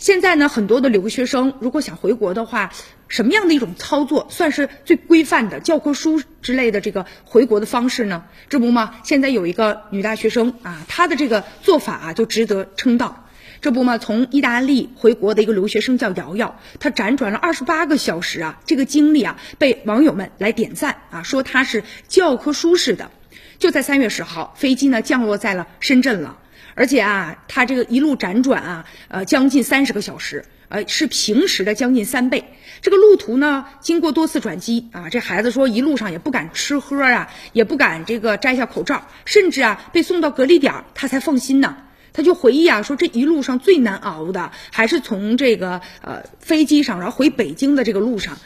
现在呢，很多的留学生如果想回国的话，什么样的一种操作算是最规范的教科书之类的这个回国的方式呢？这不嘛，现在有一个女大学生啊，她的这个做法啊就值得称道。这不嘛，从意大利回国的一个留学生叫瑶瑶，她辗转了二十八个小时啊，这个经历啊被网友们来点赞啊，说她是教科书式的。就在三月十号，飞机呢降落在了深圳了，而且啊，他这个一路辗转啊，呃，将近三十个小时，呃，是平时的将近三倍。这个路途呢，经过多次转机啊，这孩子说一路上也不敢吃喝啊，也不敢这个摘下口罩，甚至啊被送到隔离点，他才放心呢。他就回忆啊，说这一路上最难熬的还是从这个呃飞机上，然后回北京的这个路上，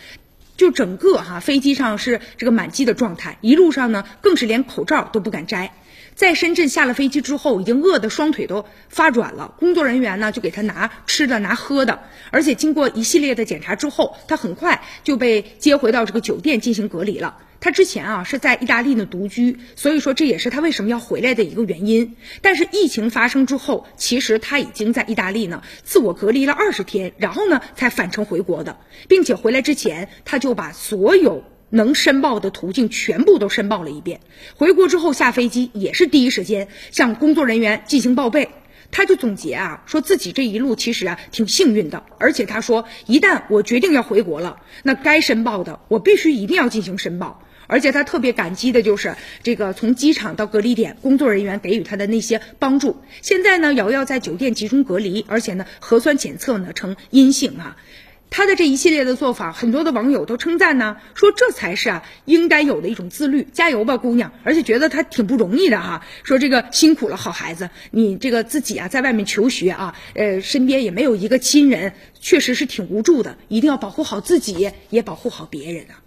就整个哈飞机上是这个满机的状态，一路上呢更是连口罩都不敢摘。在深圳下了飞机之后，已经饿得双腿都发软了。工作人员呢就给他拿吃的、拿喝的，而且经过一系列的检查之后，他很快就被接回到这个酒店进行隔离了。他之前啊是在意大利呢独居，所以说这也是他为什么要回来的一个原因。但是疫情发生之后，其实他已经在意大利呢自我隔离了二十天，然后呢才返程回国的，并且回来之前他就把所有。能申报的途径全部都申报了一遍，回国之后下飞机也是第一时间向工作人员进行报备。他就总结啊，说自己这一路其实啊挺幸运的，而且他说一旦我决定要回国了，那该申报的我必须一定要进行申报。而且他特别感激的就是这个从机场到隔离点工作人员给予他的那些帮助。现在呢，瑶瑶在酒店集中隔离，而且呢核酸检测呢呈阴性啊。他的这一系列的做法，很多的网友都称赞呢，说这才是啊应该有的一种自律，加油吧，姑娘！而且觉得他挺不容易的哈，说这个辛苦了，好孩子，你这个自己啊在外面求学啊，呃，身边也没有一个亲人，确实是挺无助的，一定要保护好自己，也保护好别人啊。